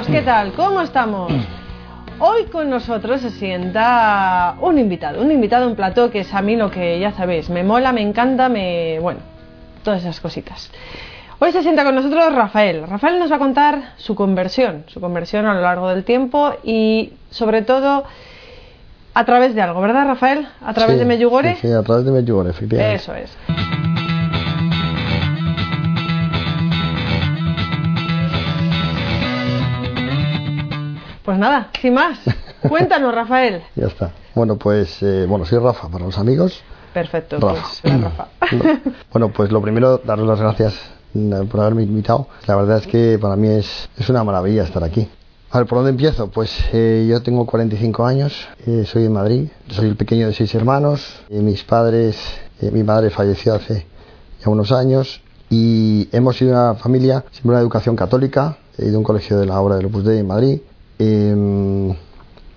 amigos, ¿qué tal? ¿Cómo estamos? Hoy con nosotros se sienta un invitado, un invitado en plató que es a mí lo que ya sabéis, me mola, me encanta, me... bueno, todas esas cositas. Hoy se sienta con nosotros Rafael. Rafael nos va a contar su conversión, su conversión a lo largo del tiempo y sobre todo a través de algo, ¿verdad Rafael? A través Sí, de Meyugore. Sí, sí, a través de Medjugorje, efectivamente. Eso es. Pues nada, sin más. Cuéntanos, Rafael. Ya está. Bueno, pues, eh, bueno, soy Rafa para los amigos. Perfecto, Rafa. pues Rafa. Bueno, pues lo primero, daros las gracias mm, por haberme invitado. La verdad es que para mí es, es una maravilla estar aquí. A ver, ¿por dónde empiezo? Pues eh, yo tengo 45 años, eh, soy de Madrid, soy el pequeño de seis hermanos. eh, mis padres, eh, mi madre falleció hace ya unos años y hemos sido una familia, siempre una educación católica. He ido a un colegio de la obra del Opus Dei en Madrid. Em,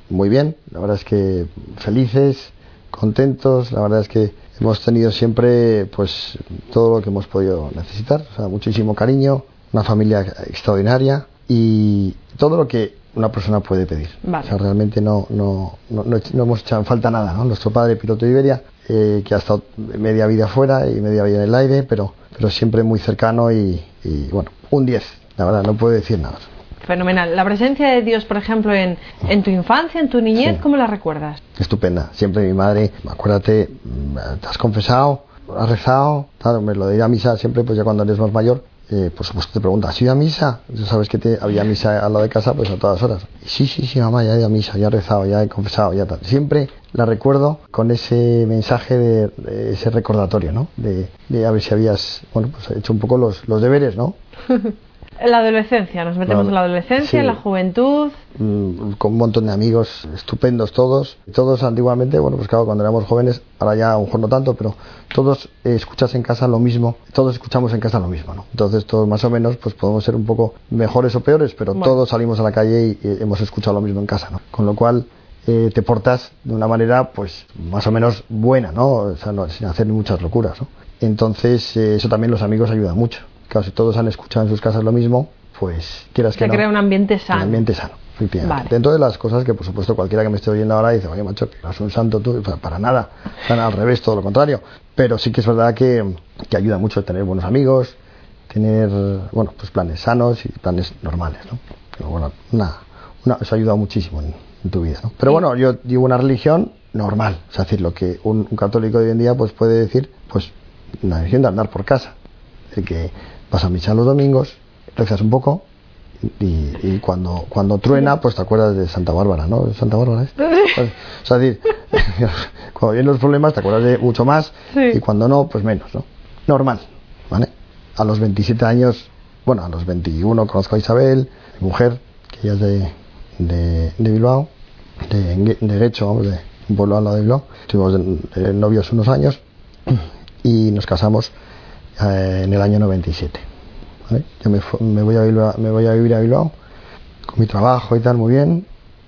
muy bien, la verdad es que felices, contentos, la verdad es que hemos tenido siempre pues todo lo que hemos podido necesitar, o sea, muchísimo cariño, una familia extraordinaria y todo lo que una persona puede pedir. Vale. O sea, realmente no, no, no, no, no hemos echado en falta nada, ¿no? Nuestro padre, piloto de Iberia, eh, que ha estado media vida fuera y media vida en el aire, pero, pero siempre muy cercano y, y, bueno, un 10, la verdad, no puedo decir nada. Fenomenal. La presencia de Dios, por ejemplo, en, en tu infancia, en tu niñez, Sí. ¿cómo la recuerdas? estupenda. Siempre mi madre, acuérdate, mm, te has confesado, has rezado, claro, me lo de ir a misa siempre, pues ya cuando eres más mayor, eh, por supuesto te pregunta, ¿has ido a misa? Tú sabes que te, había misa al lado de casa, pues a todas horas. Sí, sí, sí, mamá, ya he ido a misa, ya he rezado, ya he confesado, ya tal. Siempre la recuerdo con ese mensaje de, de ese recordatorio, ¿no? De, de a ver si habías, bueno, pues hecho un poco los, los deberes, ¿no? En la adolescencia, nos metemos en la adolescencia, sí. en la juventud. Mm, con un montón de amigos estupendos todos. Todos antiguamente, bueno, pues claro, cuando éramos jóvenes, ahora ya a lo mejor no tanto, pero todos eh, escuchas en casa lo mismo, todos escuchamos en casa lo mismo, ¿no? Entonces todos más o menos, pues podemos ser un poco mejores o peores, pero Bueno. todos salimos a la calle y, eh, hemos escuchado lo mismo en casa, ¿no? Con lo cual eh, te portas de una manera, pues más o menos buena, ¿no? O sea, no- sin hacer muchas locuras, ¿no? Entonces eh, eso también los amigos ayuda mucho. Claro, si todos han escuchado en sus casas lo mismo, pues quieras que Se no. crea un ambiente sano. Un ambiente sano, efectivamente. Vale. Dentro de las cosas que, por supuesto, cualquiera que me esté oyendo ahora dice, oye, macho, que eres un santo tú, para, para nada. O al revés, todo lo contrario. Pero sí que es verdad que, que ayuda mucho tener buenos amigos, tener, bueno, pues planes sanos y planes normales, ¿no? Pero bueno, una, una, eso ha ayudado muchísimo en, en tu vida, ¿no? Pero bueno, yo digo una religión normal, es decir, lo que un, un católico de hoy en día pues puede decir, pues una religión de andar por casa. Es decir, que vas a misa los domingos, rezas un poco y, y cuando, cuando truena, pues te acuerdas de Santa Bárbara, ¿no? ¿Santa Bárbara es? Pues, o sea, decir, cuando vienen los problemas te acuerdas de mucho más Sí. y cuando no, pues menos, ¿no? Normal, ¿vale? A los 27 años, bueno, a los 21 conozco a Isabel, mi mujer, que ella es de, de, de Bilbao, de, de Guecho, vamos, de un pueblo al lado de Bilbao. Estuvimos novios unos años y nos casamos eh, en el año 97. ¿vale? Yo me, me voy a Bilbao- me voy a vivir a Bilbao con mi trabajo y tal, muy bien.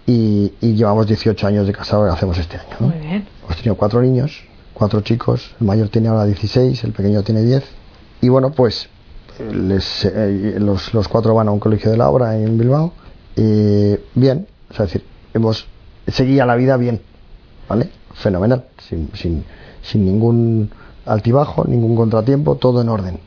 Y, y llevamos 18 años de casado que hacemos este año. ¿no? Muy bien. Hemos tenido cuatro niños, cuatro chicos. El mayor tiene ahora 16, el pequeño tiene 10. Y bueno, pues les, eh, los, los cuatro van a un colegio de la obra en Bilbao. Eh, bien, o sea, es decir, hemos seguía la vida bien, ¿vale? Fenomenal, sin, sin, sin ningún altibajo, ningún contratiempo, todo en orden.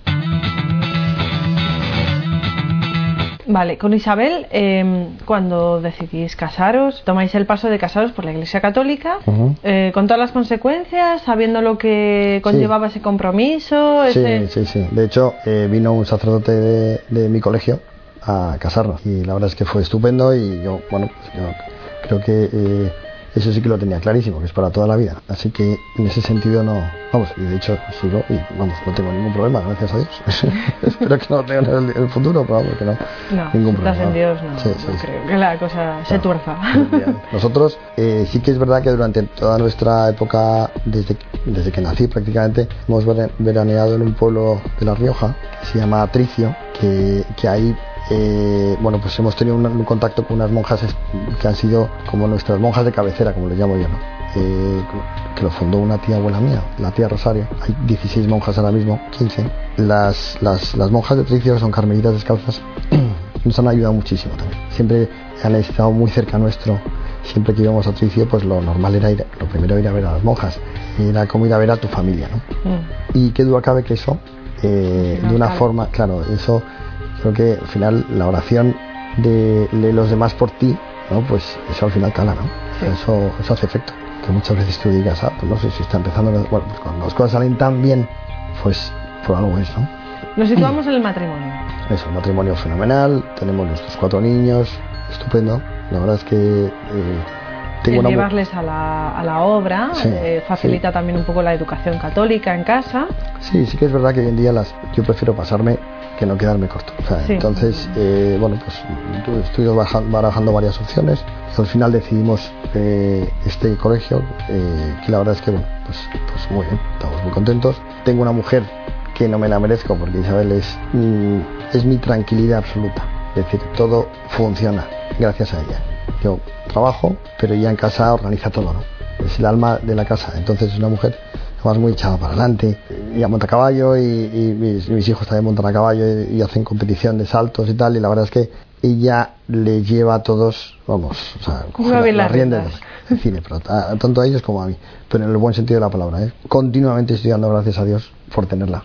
Vale, con Isabel, eh, cuando decidís casaros, tomáis el paso de casaros por la Iglesia Católica, eh, con todas las consecuencias, sabiendo lo que conllevaba ese compromiso. Sí, ese- sí, sí. De hecho, eh, vino un sacerdote de, de mi colegio a casarnos y la verdad es que fue estupendo y yo, bueno, pues yo creo que eh, eso sí que lo tenía clarísimo, que es para toda la vida. Así que en ese sentido no, vamos, y de hecho sigo y vamos, no tengo ningún problema, gracias a Dios. Espero que no lo tenga en el, futuro, pero vamos, que no. No, ningún si estás problema. en Dios, no, Sí, no sí, sí. creo que la cosa se tuerza. Nosotros eh, sí que es verdad que durante toda nuestra época, desde, desde que nací prácticamente, hemos vera- veraneado en un pueblo de La Rioja que se llama Tricio, que, que ahí eh, bueno, pues hemos tenido un, un contacto con unas monjas que han sido como nuestras monjas de cabecera, como les llamo yo, ¿no? Eh, que lo fundó una tía abuela mía, la tía Rosario. Hay 16 monjas ahora mismo, 15. Las, las, las monjas de Tricio son carmelitas descalzas nos han ayudado muchísimo también. Siempre han estado muy cerca nuestro. Siempre que íbamos a Tricio, pues lo normal era ir, lo primero ir a ver a las monjas. Era como ir a ver a tu familia, ¿no? Mm. Y qué duda cabe que eso, eh, de una forma, claro, eso creo que al final la oración de, de los demás por ti, ¿no? Pues eso al final cala, ¿no? Sí. Eso, eso hace efecto. Que muchas veces tú digas, ah, pues no sé si está empezando, bueno, pues cuando las cosas salen tan bien, pues por algo es, ¿no? Nos situamos en el matrimonio. Es un matrimonio fenomenal, tenemos nuestros cuatro niños, estupendo. La verdad es que eh, tengo el una llevarles a la, a la obra Sí, eh, facilita también un poco la educación católica en casa. Sí, sí que es verdad que hoy en día las, yo prefiero pasarme que no quedarme corto. O sea, Sí. Entonces, eh, bueno, pues baja- barajando varias opciones. Y al final decidimos eh, este colegio, eh, que la verdad es que, bueno, pues, pues muy bien, estamos muy contentos. Tengo una mujer que no me la merezco porque Isabel es, mm, es mi tranquilidad absoluta. Es decir, todo funciona gracias a ella. Yo trabajo, pero ella en casa organiza todo, ¿no? Es el alma de la casa. Entonces es una mujer además muy echada para adelante. Ella monta a caballo y, y mis, mis hijos también montan a caballo y, y hacen competición de saltos y tal. Y la verdad es que ella le lleva a todos, vamos, o sea, coge la- riendas. del cine, pero a- tanto a ellos como a mí. Pero en el buen sentido de la palabra, ¿eh? Continuamente estoy dando gracias a Dios por tenerla.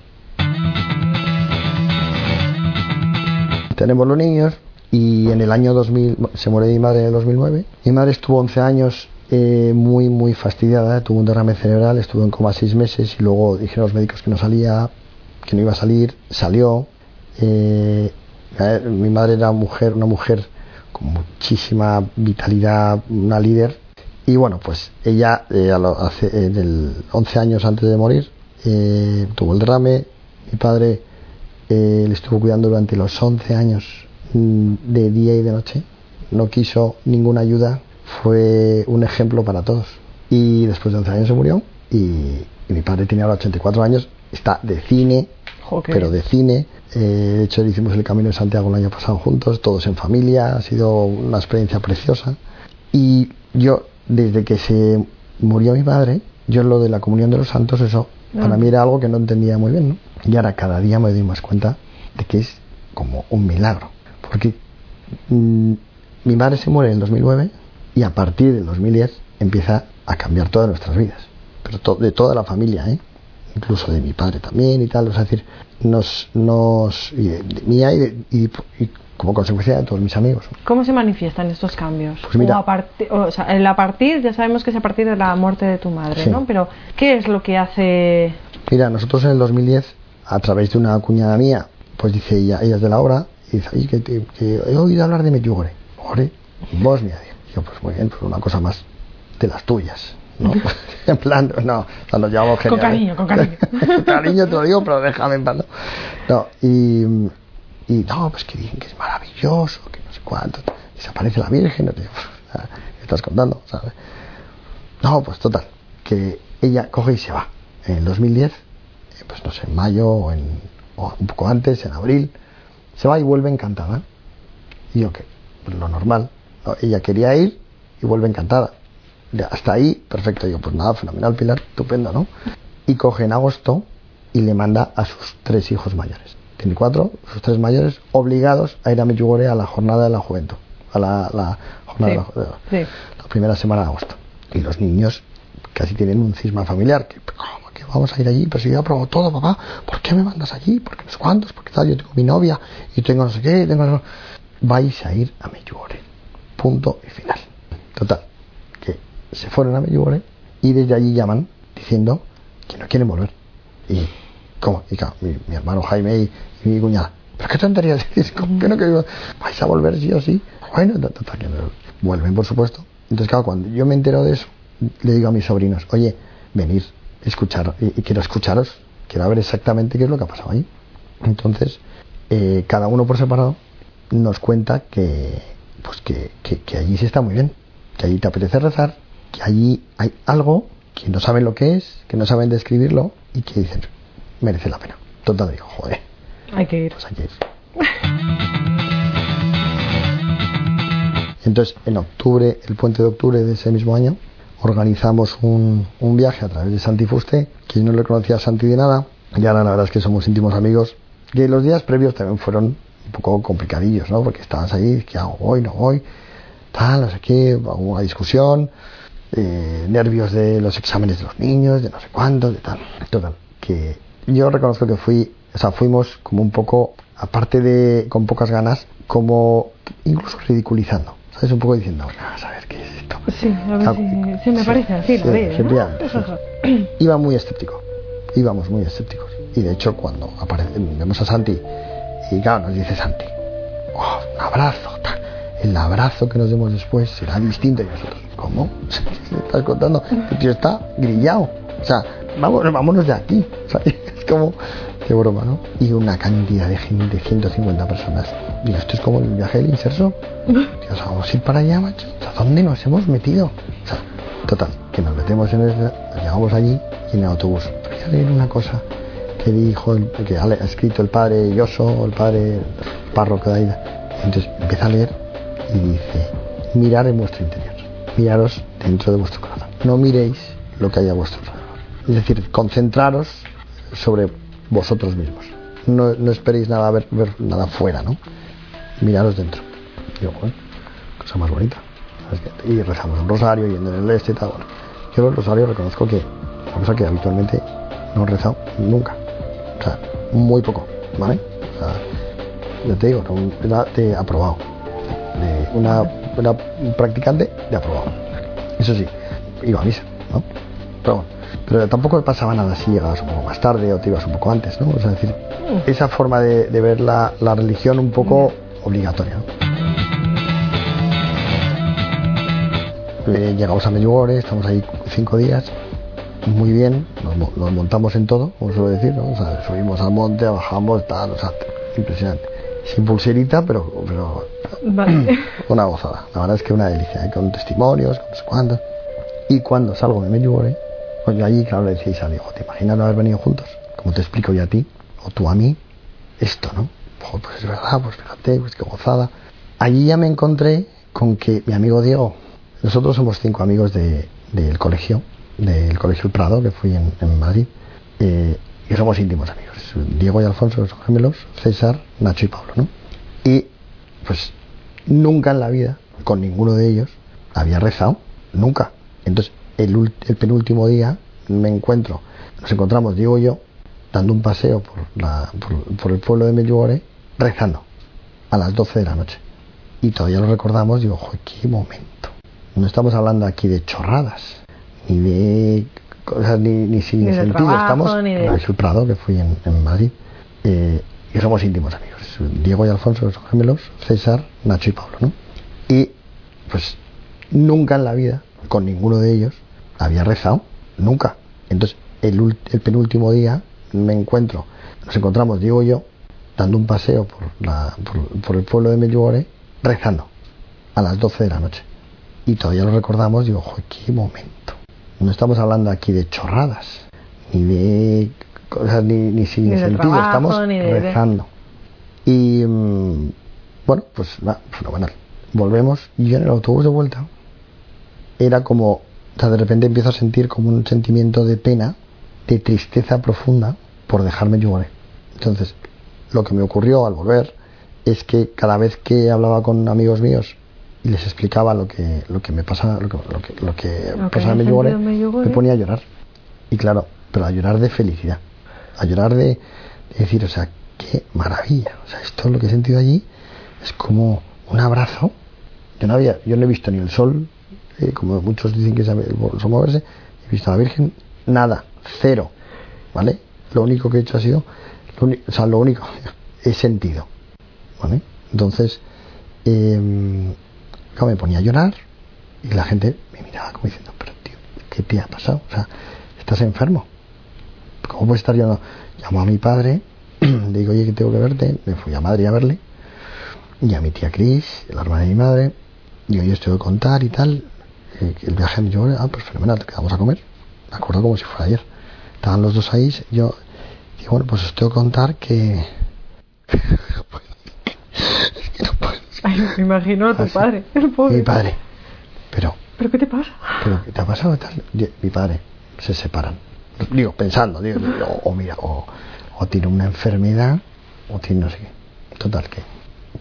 Tenemos los niños y en el año 2000 se muere mi madre en el 2009. Mi madre estuvo 11 años eh, muy, muy fastidiada, tuvo un derrame cerebral, estuvo en coma 6 meses y luego dijeron los médicos que no salía, que no iba a salir, salió. Eh, mi madre era mujer, una mujer con muchísima vitalidad, una líder. Y bueno, pues ella eh, hace, en el 11 años antes de morir eh, tuvo el derrame. Mi padre eh, le estuvo cuidando durante los 11 años mm, de día y de noche. No quiso ninguna ayuda. Fue un ejemplo para todos. Y después de 11 años se murió. Y, y mi padre tiene ahora 84 años. Está de cine, qué pero de cine. Eh, de hecho, hicimos el Camino de Santiago el año pasado juntos, todos en familia. Ha sido una experiencia preciosa. Y yo, desde que se murió mi padre, yo lo de la comunión de los santos, eso para Ah. mí era algo que no entendía muy bien, ¿no? Y ahora cada día me doy más cuenta de que es como un milagro. Porque mm, mi madre se muere en el 2009 y a partir del 2010 empieza a cambiar todas nuestras vidas. Pero to- de toda la familia, ¿eh? Incluso de mi padre también y tal. O sea, es decir, nos, nos, y de- de mía y, de- y- y como consecuencia de todos mis amigos. ¿Cómo se manifiestan estos cambios? Pues mira. O a parti- o sea, el a partir, ya sabemos que es a partir de la muerte de tu madre, Sí. ¿no? Pero, ¿qué es lo que hace...? Mira, nosotros en el 2010, a través de una cuñada mía, pues dice ella, ella es de la obra, y dice, que, te- que he oído hablar de Medjugorje. Medjugorje, Bosnia. Digo, pues muy bien, pues una cosa más de las tuyas. ¿no? en plan, no, o sea, nos llevamos Con genial. cariño, con cariño. con cariño te lo digo, pero déjame en paz. No, No, y, y no, pues que dicen que es maravilloso, que no sé cuánto. Desaparece la Virgen, no te, ¿qué estás contando? ¿sabes? No, pues total, que ella coge y se va. En el 2010, eh, pues no sé, en mayo o, en, o un poco antes, en abril, se va y vuelve encantada. Y yo, que pues lo normal, ¿no? ella quería ir y vuelve encantada. Hasta ahí, perfecto. Digo, pues nada, fenomenal, Pilar, estupendo, ¿no? Y coge en agosto y le manda a sus tres hijos mayores. Tiene cuatro, sus tres mayores, obligados a ir a Medjugorje a la jornada de la juventud, a la, la jornada Sí, de la, ju- sí. la primera semana de agosto. Y los niños casi tienen un cisma familiar. Que, ¿Cómo que vamos a ir allí? Pero si yo he probado todo, papá. ¿Por qué me mandas allí? ¿Por qué no sé cuántos? ¿Por qué tal? Yo tengo mi novia y tengo no sé qué. Tengo no- Vais a ir a Medjugorje. Punto y final. Total. Que se fueron a Medjugorje y desde allí llaman diciendo que no quieren volver. Y, ¿cómo? Y claro, mi, hermano Jaime y, mi cuñada. ¿Pero qué tonterías decís? ¿Cómo que no queréis? ¿Vais a volver sí o sí? Bueno, total, que no. vuelven, por supuesto. Entonces, claro, cuando yo me entero de eso, le digo a mis sobrinos, oye, venir, escuchar, y, y quiero escucharos, quiero ver exactamente qué es lo que ha pasado ahí. Entonces, eh, cada uno por separado nos cuenta que, pues que, que, que allí se está muy bien, que allí te apetece rezar, que allí hay algo que no saben lo que es, que no saben describirlo y que dicen, merece la pena. Total, digo, joder, Hay que ir. pues hay que ir. Entonces, en octubre, el puente de octubre de ese mismo año, organizamos un, un viaje a través de Santi Fuste, que yo no le conocía a Santi de nada, y ahora la verdad es que somos íntimos amigos, que los días previos también fueron un poco complicadillos, ¿no? Porque estabas ahí, ¿qué hago? ¿Voy? ¿No voy? Tal, no sé qué, una discusión, eh, nervios de los exámenes de los niños, de no sé cuánto, de tal. Total, que yo reconozco que fui, o sea, fuimos como un poco, aparte de con pocas ganas, como incluso ridiculizando. ¿Sabes? Un poco diciendo, "Ah, a saber qué es esto. Sí, a ver si, si me parece así, sí, lo veo, ¿no? sí. Iba muy escéptico, íbamos muy escépticos. Y de hecho, cuando aparece, vemos a Santi, y claro, nos dice Santi, "Oh, un abrazo, tal". el abrazo que nos demos después será distinto. Y nosotros, ¿cómo? ¿Qué estás contando? El tío está grillado. O sea, vamos, vámonos de aquí. O sea, es como, qué broma, ¿no? Y una cantidad de gente, 150 personas. Digo, esto es como el viaje del inserso. Dios, vamos a ir para allá, macho. O sea, ¿dónde nos hemos metido? O sea, total, que nos metemos en el... Llegamos allí y en el autobús. Voy a leer una cosa que dijo, el- que ha escrito el padre Yoso, el padre párroco de Aida. Entonces empieza a leer y dice, mirar en vuestro interior, miraros dentro de vuestro corazón. No miréis lo que hay a vuestro alrededor. Es decir, concentraros sobre vosotros mismos. No, no esperéis nada ver, ver nada fuera, ¿no? Miraros dentro. Digo, bueno, cosa más bonita. Y rezamos un rosario yendo en el este y tal. Yo el rosario reconozco que cosa que habitualmente no he rezado nunca. O sea, muy poco, ¿vale? O sea, ya te digo, era de aprobado. De una, una practicante de aprobado. Eso sí, iba a misa, ¿no? Pero, bueno, pero tampoco me pasaba nada si llegabas un poco más tarde o te ibas un poco antes, ¿no? O sea, es decir, esa forma de, de ver la, la religión un poco obligatoria, ¿no? Eh, llegamos a Medjugorje, estamos ahí cinco días, muy bien, nos, nos montamos en todo, como suelo decir, ¿no? O sea, subimos al monte, bajamos, tal, o sea, impresionante. Sin pulserita, pero, pero Vale. una gozada. La verdad es que una delicia, ¿eh? con testimonios, con no sé cuántos. Y cuando salgo de Medjugorje, pues yo allí, claro, le decía a digo, ¿te imaginas no haber venido juntos? Como te explico yo a ti, o tú a mí, esto, ¿no? Joder, pues es verdad, pues fíjate, pues qué gozada. Allí ya me encontré con que mi amigo Diego, nosotros somos cinco amigos de- del colegio, del colegio El Prado, que fui en, Madrid, eh, y somos íntimos amigos. Diego y Alfonso son gemelos, César, Nacho y Pablo, ¿no? Y pues nunca en la vida, con ninguno de ellos, había rezado, nunca. Entonces, el, el penúltimo día me encuentro, nos encontramos, Diego y yo, dando un paseo por, la, por, el pueblo de Medjugorje, rezando, a las 12 de la noche. Y todavía lo recordamos, digo, "Joder, qué momento. No estamos hablando aquí de chorradas, ni de cosas ni, ni sin Ni sentido. trabajo, estamos ni de- en el Prado, que fui en, en Madrid, eh, y somos íntimos amigos. Diego y Alfonso son gemelos, César, Nacho y Pablo, ¿no? Y pues nunca en la vida, con ninguno de ellos, había rezado, nunca. Entonces, el, el penúltimo día me encuentro, nos encontramos Diego y yo, dando un paseo por, la, por, por el pueblo de Medjugorje, rezando, a las 12 de la noche. Y todavía lo recordamos, digo, "Joder, qué momento. No estamos hablando aquí de chorradas, ni de cosas ni, ni sin Ni sentido, trabajo, estamos ni de- rezando. Y mm, bueno, pues nada, fenomenal. Volvemos y yo en el autobús de vuelta era como, o sea, de repente empiezo a sentir como un sentimiento de pena, de tristeza profunda por dejarme llorar. Entonces, lo que me ocurrió al volver es que cada vez que hablaba con amigos míos y les explicaba lo que lo que me pasaba, lo que lo que, lo que pasaba en Medjugorje. me ponía a llorar. Y claro, pero a llorar de felicidad, a llorar de, de decir, o sea, qué maravilla, o sea, esto lo que he sentido allí es como un abrazo. Yo no había, yo no he visto ni el sol, eh, como muchos dicen que es el sol moverse, he visto a la Virgen, nada, cero, ¿vale? Lo único que he hecho ha sido, lo o sea, lo único, he sentido, ¿vale? Entonces, eh, claro, me ponía a llorar y la gente me miraba como diciendo, pero tío, ¿qué te ha pasado? O sea, estás enfermo. ¿Cómo puede estar? No? Llamo a mi padre, le digo, oye, que tengo que verte. Me fui a Madrid a verle. Y a mi tía Cris, la hermana de mi madre. Digo, yo estoy a contar y tal. eh, el viaje a Medjugorje, ah, pues fenomenal, quedamos a comer. Me acuerdo como si fuera ayer. Estaban los dos ahí. Yo digo, bueno, pues os tengo que contar que. es que no puedo. Ay, me imagino a tu padre, el pobre. Mi padre. Pero, ¿Pero qué te pasa? ¿pero qué te ha pasado? Mi padre, se separan. Digo, pensando, digo, o, o mira, o, o tiene una enfermedad, o tiene no sé qué. Total, que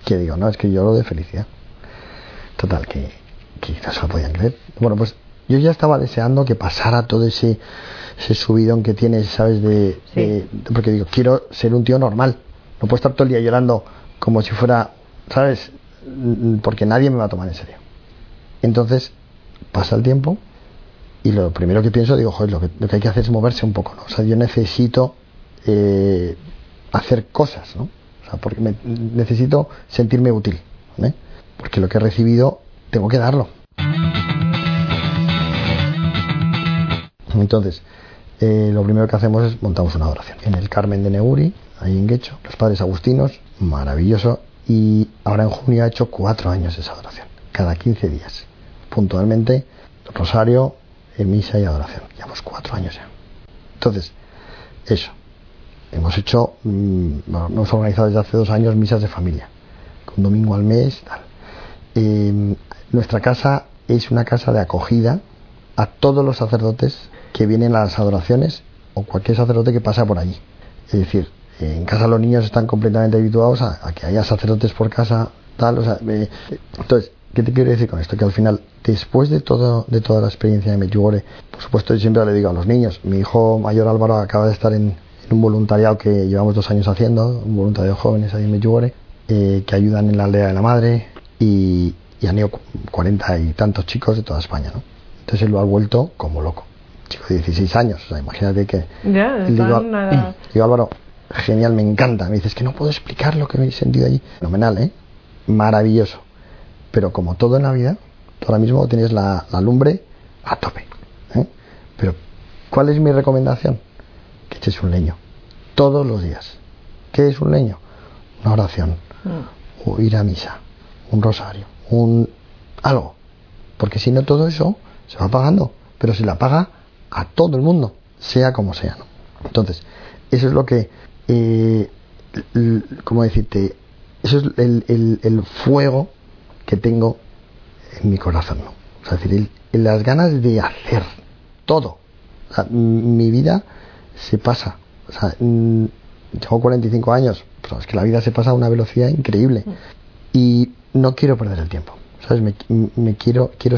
Que digo, no, es que yo lo de felicidad. Total, que, que no se lo podían creer. Bueno, pues yo ya estaba deseando que pasara todo ese, ese subidón que tienes, ¿sabes? De, Sí. de- porque digo, quiero ser un tío normal. No puedo estar todo el día llorando como si fuera, ¿sabes? Mm, Porque nadie me va a tomar en serio. Entonces, pasa el tiempo y lo primero que pienso, digo, joder, lo que, lo que hay que hacer es moverse un poco, ¿no? O sea, yo necesito eh, hacer cosas, ¿no? O sea, porque me- necesito sentirme útil. Porque lo que he recibido tengo que darlo. Entonces, eh, lo primero que hacemos es montamos una adoración en el Carmen de Neguri, ahí en Guecho, los padres agustinos, maravilloso. Y ahora en junio ha hecho cuatro años esa adoración, cada 15 días, puntualmente, rosario, eh, misa y adoración. Llevamos cuatro años ya. Entonces, eso. Hemos hecho, mm, bueno, hemos organizado desde hace dos años misas de familia, un domingo al mes, tal. Eh, nuestra casa es una casa de acogida a todos los sacerdotes que vienen a las adoraciones o cualquier sacerdote que pasa por allí. Es decir, en casa los niños están completamente habituados a, a que haya sacerdotes por casa, tal, o sea, eh, entonces, ¿qué te quiero decir con esto? Que al final, después de todo, de toda la experiencia de Medjugorje, por supuesto, yo siempre le digo a los niños, mi hijo mayor Álvaro acaba de estar en, en un voluntariado que llevamos dos años haciendo, un voluntariado de jóvenes ahí en Medjugorje, eh, que ayudan en la aldea de la madre y, y han ido cu- cuarenta y tantos chicos de toda España, ¿no? Entonces él lo ha vuelto como loco. Chico de 16 años, o sea, imagínate que... Ya, Le digo, digo, Álvaro, genial, me encanta. Me dices que no puedo explicar lo que me he sentido allí. Fenomenal, ¿eh? Maravilloso. Pero como todo en la vida, tú ahora mismo tienes la, la lumbre a tope. ¿eh? Pero, ¿cuál es mi recomendación? Que eches un leño. Todos los días. ¿Qué es un leño? Una oración. Mm. O ir a misa. Un rosario. Un... algo. Porque si no todo eso se va pagando. Pero se la paga a todo el mundo, sea como sea. ¿no? Entonces, eso es lo que, eh, ¿cómo decirte? Eso es el, el- fuego que tengo en mi corazón. O sea, decir, el- las ganas de hacer todo. O sea, mi vida se pasa. O sea, mm, tengo 45 años, es que la vida se pasa a una velocidad increíble. Y no quiero perder el tiempo. ¿Sabes? Me, quiero, quiero,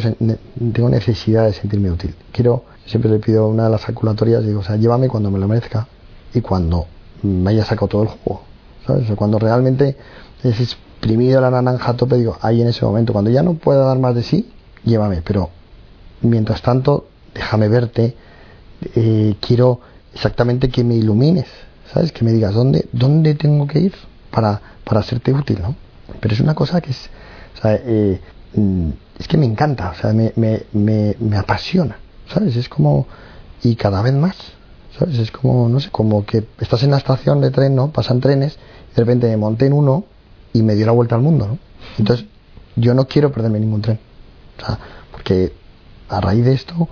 tengo necesidad de sentirme útil. Quiero, siempre le pido una de las calculatorias, digo, o sea, llévame cuando me lo merezca y cuando me haya sacado todo el jugo. ¿Sabes? Cuando realmente es exprimido la naranja a tope, digo, ahí en ese momento, cuando ya no pueda dar más de sí, llévame. Pero mientras tanto, déjame verte, eh, quiero exactamente que me ilumines, ¿sabes? Que me digas dónde, dónde tengo que ir para, para serte útil, ¿no? Pero es una cosa que es, eh, mm, es que me encanta, o sea, me, me, me, me apasiona, ¿sabes? Es como, y cada vez más, ¿sabes? Es como, no sé, como que estás en la estación de tren, ¿no? Pasan trenes, y de repente me monté en uno y me dio la vuelta al mundo, ¿no? Entonces, yo no quiero perderme ningún tren, o sea, porque a raíz de esto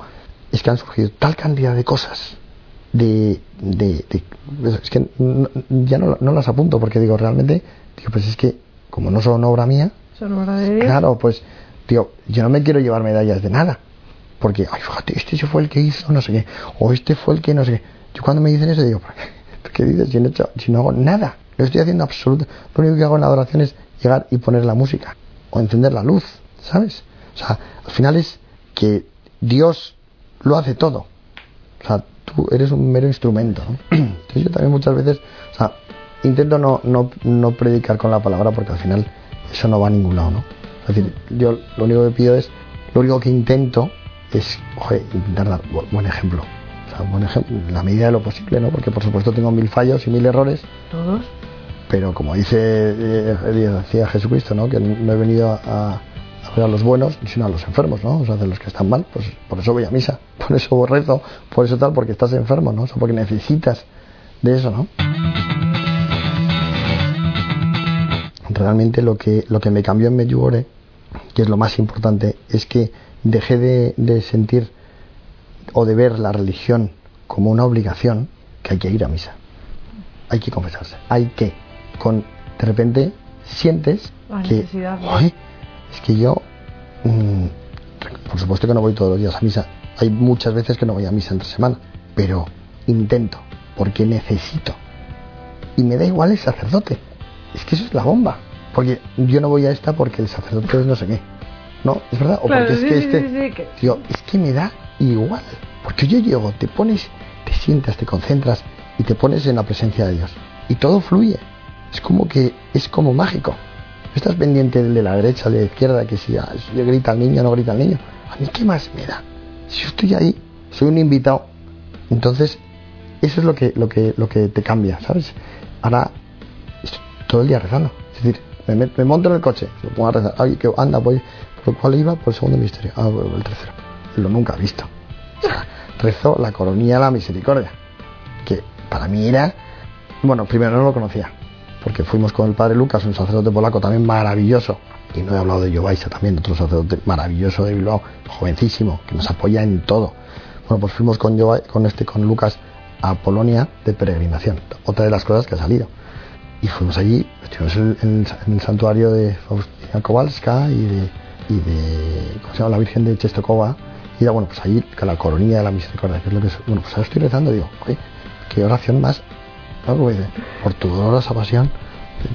es que han surgido tal cantidad de cosas de, de, de- es que no- ya no, no las apunto porque digo realmente digo pues es que como no son obra mía Son obra de Dios. claro pues digo yo no me quiero llevar medallas de nada porque ay fíjate este fue el que hizo no sé qué o este fue el que no sé qué yo cuando me dicen eso digo ¿por qué, ¿Por qué dices si no, he hecho- si no hago nada lo estoy haciendo absoluto lo único que hago en la adoración es llegar y poner la música o encender la luz sabes o sea al final es que Dios lo hace todo o sea, tú eres un mero instrumento. ¿no? Entonces yo también muchas veces, o sea, intento no, no, no predicar con la palabra porque al final eso no va a ningún lado, ¿no? Es decir, yo lo único que pido es, lo único que intento es, joder, intentar dar bu- buen ejemplo. O sea, buen ejemplo, la medida de lo posible, ¿no? Porque por supuesto tengo mil fallos y mil errores, Todos. pero como dice eh, decía Jesucristo, ¿no? Que no he venido a, a ver a los buenos, sino a los enfermos, ¿no? O sea, de los que están mal, pues por eso voy a misa, por eso rezo, por eso tal, porque estás enfermo, ¿no? O sea, porque necesitas de eso, ¿no? Realmente lo que, lo que me cambió en Medjugorje, que es lo más importante, es que dejé de, de sentir o de ver la religión como una obligación, que hay que ir a misa. Hay que confesarse, hay que, con, de repente sientes La que, necesidad, ¿no? "Oye, es que yo, mm, por supuesto que no voy todos los días a misa, hay muchas veces que no voy a misa entre semana, pero intento, porque necesito, y me da igual el sacerdote, es que eso es la bomba, porque yo no voy a esta porque el sacerdote es no sé qué. No, es verdad. O Claro, porque es sí, que sí, este. sí, que- es que me da igual. Porque yo llego, te pones, te sientas, te concentras y te pones en la presencia de Dios. Y todo fluye. Es como que es como mágico. No estás pendiente de la derecha, de la izquierda, que si, ah, si le grita al niño no grita al niño. A mí, ¿qué más me da? Si yo estoy ahí, soy un invitado. Entonces, eso es lo que, lo que, lo que te cambia, ¿sabes? Ahora, estoy todo el día rezando. Es decir, me, me monto en el coche, me pongo a rezar. Ay, que anda, voy. ¿Por cuál iba? Por el segundo misterio. Ah, el tercero. Lo nunca he visto. Rezo la coronilla de la misericordia. Que para mí era. Bueno, primero no lo conocía. Porque fuimos con el padre Lucas, un sacerdote polaco también maravilloso. Y no he hablado de Jovaisa también, otro sacerdote maravilloso de Bilbao, jovencísimo, que nos apoya en todo. Bueno, pues fuimos con, Jovai- con este, con Lucas a Polonia de peregrinación. Otra de las cosas que ha salido. Y fuimos allí, estuvimos en, en- en el santuario de Faustina Kowalska y de, y de ¿cómo se llama? la Virgen de Chestokova. Y era, bueno, pues allí con la coronilla de la misericordia, que es lo que es. Bueno, pues ahora estoy rezando, digo, qué oración más, por tu dolorosa pasión.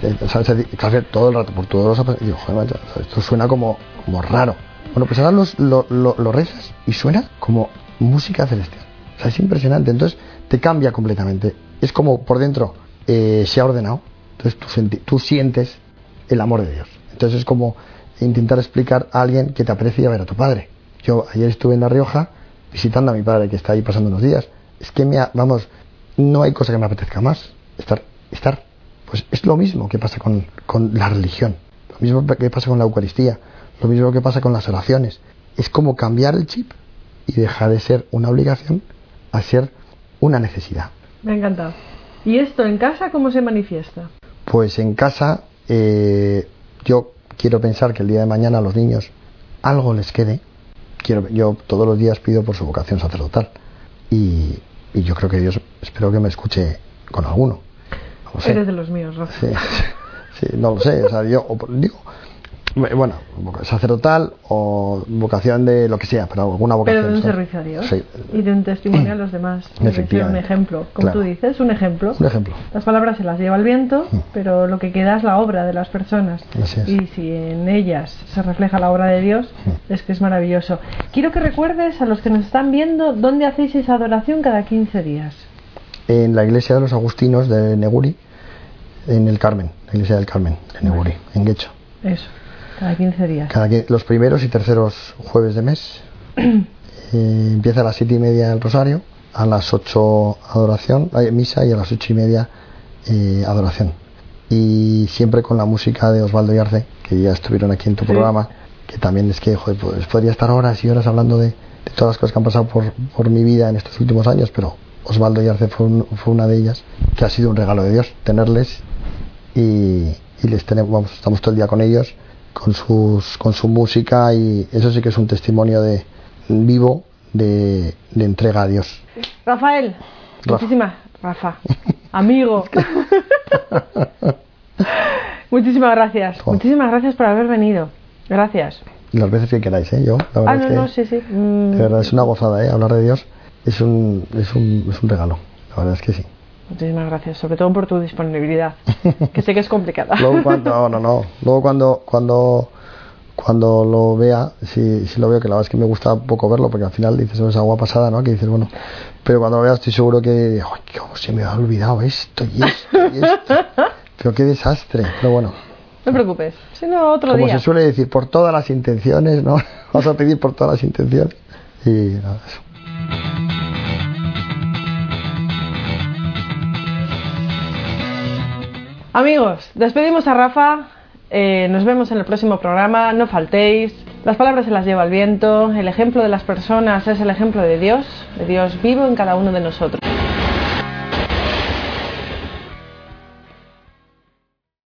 eh, eh, ¿sabes? Todo el rato, por tu dolorosa pasión. Digo, joder, esto suena como, como raro. Bueno, pues ahora los, lo, rezas y suena como música celestial. O sea, es impresionante. Entonces te cambia completamente. Es como por dentro eh, se ha ordenado. Entonces tú, tú sientes el amor de Dios. Entonces es como intentar explicar a alguien que te aprecia ver a tu padre. Yo ayer estuve en La Rioja visitando a mi padre que está ahí pasando unos días. Es que me, ha- vamos, no hay cosa que me apetezca más. Estar, estar. Pues es lo mismo que pasa con, con la religión. Lo mismo que pasa con la Eucaristía. Lo mismo que pasa con las oraciones. Es como cambiar el chip y dejar de ser una obligación a ser una necesidad. Me ha encantado. ¿Y esto en casa cómo se manifiesta? Pues en casa eh, yo quiero pensar que el día de mañana a los niños algo les quede. Quiero, yo todos los días pido por su vocación sacerdotal y, y yo creo que Dios espero que me escuche con alguno. No. Eres de los míos, Rafa. Sí, sí, no lo sé. O sea, yo o- digo, bueno, sacerdotal o vocación de lo que sea, pero alguna vocación. Pero de un servicio a Dios Sí. y de un testimonio a los demás. Efectivamente. un ejemplo, como Claro. tú dices, un ejemplo. Un ejemplo. Las palabras se las lleva el viento, pero lo que queda es la obra de las personas. Así es. Y si en ellas se refleja la obra de Dios, es que es maravilloso. Quiero que recuerdes a los que nos están viendo dónde hacéis esa adoración cada 15 días. En la iglesia de los agustinos de Neguri, en el Carmen, la iglesia del Carmen de Neguri, en Guecho. Eso, cada 15 días. Cada los primeros y terceros jueves de mes. Eh, empieza a las siete y media el rosario, a las 8 adoración, misa y a las ocho y media eh, adoración. Y siempre con la música de Osvaldo y Arce, que ya estuvieron aquí en tu Sí. programa, que también es que joder, pues, podría estar horas y horas hablando de, de todas las cosas que han pasado por, por mi vida en estos últimos años, pero Osvaldo y Arce fue, un- fue una de ellas, que ha sido un regalo de Dios tenerles y, y les tenemos, vamos, estamos todo el día con ellos, con sus, con su música y eso sí que es un testimonio de vivo de, de entrega a Dios. Rafael, Rafa. muchísimas, Rafa, amigo. muchísimas gracias, muchísimas gracias por haber venido. Gracias. Las veces que queráis, ¿eh? Yo, la verdad Ah, es no, que no, sí, sí. Mm, de verdad es una gozada, ¿eh? Hablar de Dios es un, es un, es un regalo, la verdad es que sí. Muchísimas gracias, sobre todo por tu disponibilidad, que sé que es complicada. Luego cuando, no, no, no. Luego cuando, cuando, cuando lo vea, si, si lo veo, que la verdad es que me gusta poco verlo, porque al final dices, "Oh, es agua pasada, ¿no? Que dices, bueno, pero cuando lo vea estoy seguro que, ¡ay, cómo se me ha olvidado esto y esto y esto! Pero qué desastre, pero bueno. No te preocupes, si no, otro Como día. se suele decir, por todas las intenciones, ¿no? Vamos a pedir por todas las intenciones. Y nada, eso. Amigos, despedimos a Rafa. eh, nos vemos en el próximo programa. No faltéis. Las palabras se las lleva el viento. El ejemplo de las personas es el ejemplo de Dios, de Dios vivo en cada uno de nosotros.